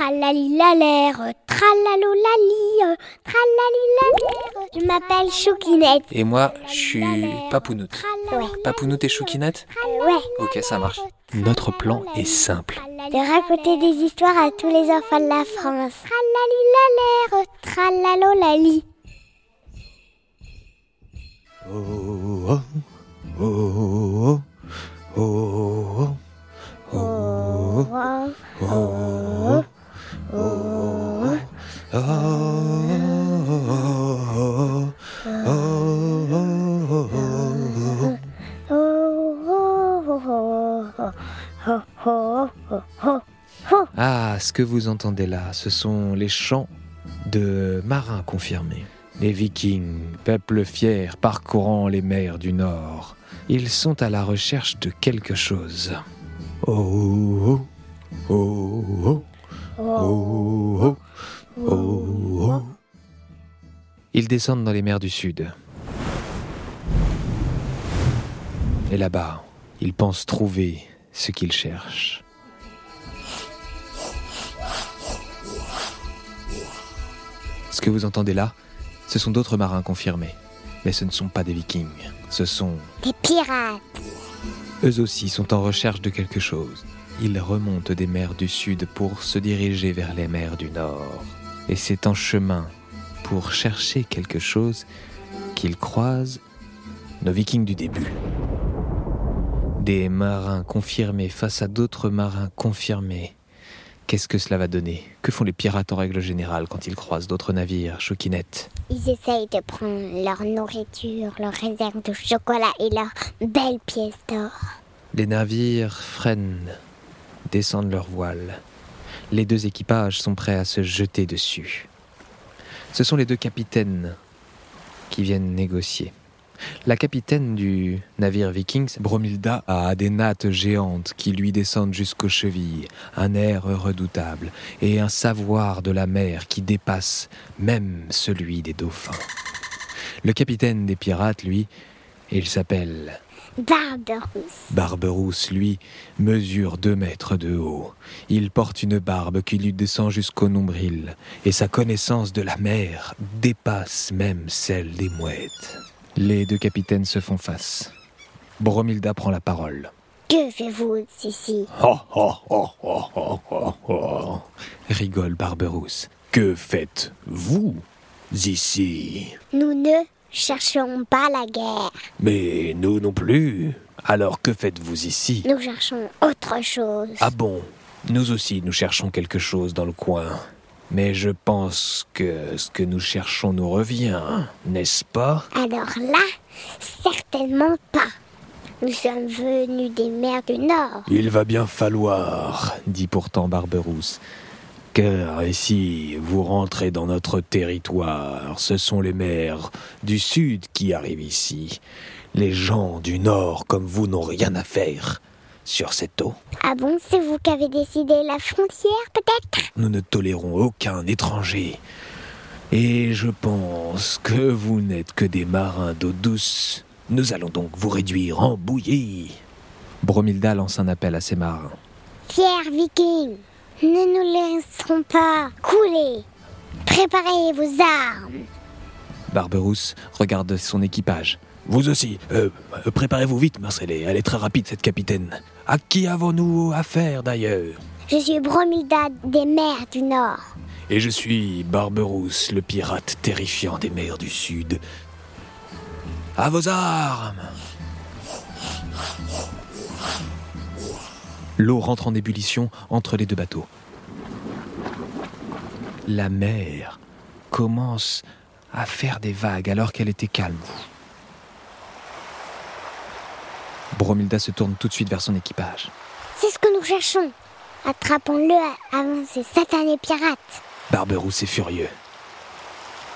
Tralalilalère, tralalolali, tralalilalère. Je m'appelle Choukinette. Et moi, je suis Papounoute. Ouais. Papounoute et Choukinette Ouais. Ok, ça marche. Notre plan est simple. De raconter des histoires à tous les enfants de la France. Tralalilalère, tralalolali. Oh, oh, oh, oh, oh, oh, Oh, oh, Ah, ce que vous entendez là, ce sont les chants de marins confirmés. Les vikings, peuple fier parcourant les mers du Nord, ils sont à la recherche de quelque chose. Oh, oh, oh, oh, oh, oh, oh, oh. Ils descendent dans les mers du Sud. Et là-bas, ils pensent trouver ce qu'ils cherchent. Ce que vous entendez là, ce sont d'autres marins confirmés. Mais ce ne sont pas des vikings. Ce sont... Des pirates. Eux aussi sont en recherche de quelque chose. Ils remontent des mers du sud pour se diriger vers les mers du nord. Et c'est en chemin, pour chercher quelque chose, qu'ils croisent nos vikings du début. Des marins confirmés face à d'autres marins confirmés. Qu'est-ce que cela va donner? Que font les pirates en règle générale quand ils croisent d'autres navires, Choukinette Ils essayent de prendre leur nourriture, leur réserve de chocolat et leurs belles pièces d'or. Les navires freinent, descendent leurs voiles. Les deux équipages sont prêts à se jeter dessus. Ce sont les deux capitaines qui viennent négocier. La capitaine du navire Vikings, Bromilda, a des nattes géantes qui lui descendent jusqu'aux chevilles, un air redoutable et un savoir de la mer qui dépasse même celui des dauphins. Le capitaine des pirates, lui, il s'appelle Barberousse. Barberousse, lui, mesure deux mètres de haut. Il porte une barbe qui lui descend jusqu'au nombril, et sa connaissance de la mer dépasse même celle des mouettes. Les deux capitaines se font face. Bromilda prend la parole. Que faites-vous ici? Oh, oh, oh, oh, oh, oh, oh. Rigole Barberousse. Que faites-vous ici? Nous ne cherchons pas la guerre. Mais nous non plus. Alors que faites-vous ici? Nous cherchons autre chose. Ah bon? Nous aussi, nous cherchons quelque chose dans le coin. Mais je pense que ce que nous cherchons nous revient, n'est-ce pas? Alors là, certainement pas. Nous sommes venus des mers du Nord. Il va bien falloir, dit pourtant Barberousse. Car ici, vous rentrez dans notre territoire. Ce sont les mers du Sud qui arrivent ici. Les gens du Nord comme vous n'ont rien à faire sur cette eau. Ah bon, c'est vous qui avez décidé la frontière, peut-être? Nous ne tolérons aucun étranger. Et je pense que vous n'êtes que des marins d'eau douce. Nous allons donc vous réduire en bouillie. Bromilda lance un appel à ses marins. Fiers vikings, ne nous laisserons pas couler. Préparez vos armes. Barberousse regarde son équipage. Vous aussi, euh, euh, préparez-vous vite, Marcel. Elle est très rapide, cette capitaine. À qui avons-nous affaire d'ailleurs? Je suis Bromilda des mers du Nord. Et je suis Barberousse, le pirate terrifiant des mers du Sud. À vos armes L'eau rentre en ébullition entre les deux bateaux. La mer commence à faire des vagues alors qu'elle était calme. Bromilda se tourne tout de suite vers son équipage. C'est ce que nous cherchons. Attrapons-le avant ces satanés pirates. Barberousse est furieux.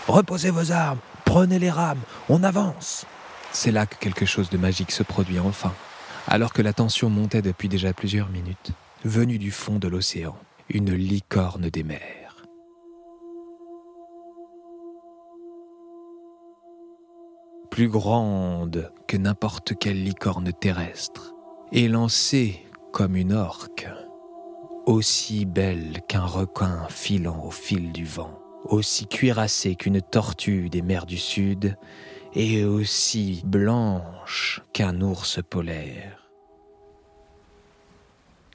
Reposez vos armes, prenez les rames, on avance. C'est là que quelque chose de magique se produit enfin, alors que la tension montait depuis déjà plusieurs minutes, venue du fond de l'océan, une licorne des mers. Plus grande que n'importe quelle licorne terrestre, élancée comme une orque. aussi belle qu'un requin filant au fil du vent, aussi cuirassée qu'une tortue des mers du Sud, et aussi blanche qu'un ours polaire.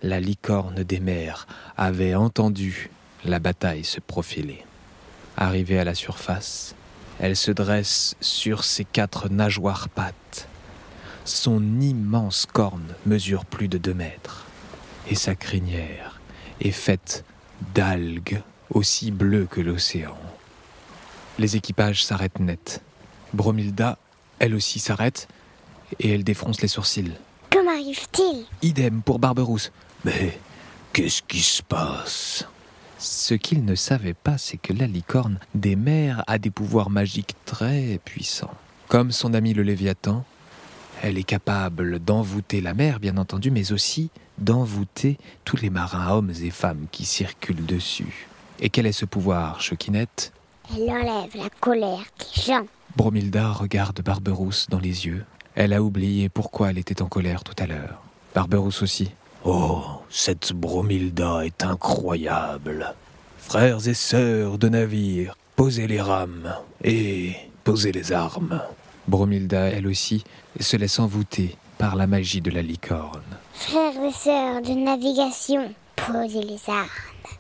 La licorne des mers avait entendu la bataille se profiler. Arrivée à la surface, elle se dresse sur ses quatre nageoires pattes. Son immense corne mesure plus de deux mètres, et sa crinière est faite d'algues aussi bleues que l'océan. Les équipages s'arrêtent net. Bromilda, elle aussi s'arrête, et elle défronce les sourcils. Que m'arrive-t-il Idem pour Barberousse. Mais qu'est-ce qui se passe? Ce qu'il ne savait pas, c'est que la licorne des mers a des pouvoirs magiques très puissants. Comme son ami le Léviathan, elle est capable d'envoûter la mer, bien entendu, mais aussi d'envoûter tous les marins, hommes et femmes qui circulent dessus. Et quel est ce pouvoir, Choquinette? Elle enlève la colère des gens. Bromilda regarde Barberousse dans les yeux. Elle a oublié pourquoi elle était en colère tout à l'heure. Barberousse aussi. Oh, cette Bromilda est incroyable. Frères et sœurs de navires, posez les rames et posez les armes. Bromilda, elle aussi, se laisse envoûter par la magie de la licorne. Frères et sœurs de navigation, posez les armes.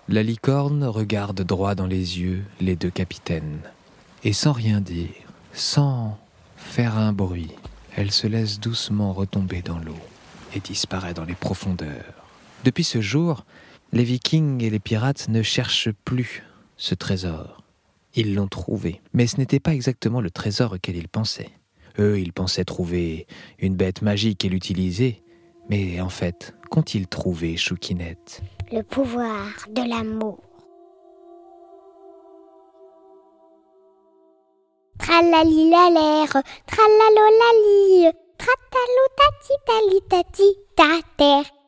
La licorne regarde droit dans les yeux les deux capitaines. Et sans rien dire, sans faire un bruit, elle se laisse doucement retomber dans l'eau et disparaît dans les profondeurs. Depuis ce jour, les vikings et les pirates ne cherchent plus ce trésor. Ils l'ont trouvé, mais ce n'était pas exactement le trésor auquel ils pensaient. Eux, ils pensaient trouver une bête magique et l'utiliser, mais en fait, qu'ont-ils trouvé, Choukinette? Le pouvoir de l'amour. Tralali-la-l'air, tralalo-lali, tratalo-tati-tali-tati, ta terre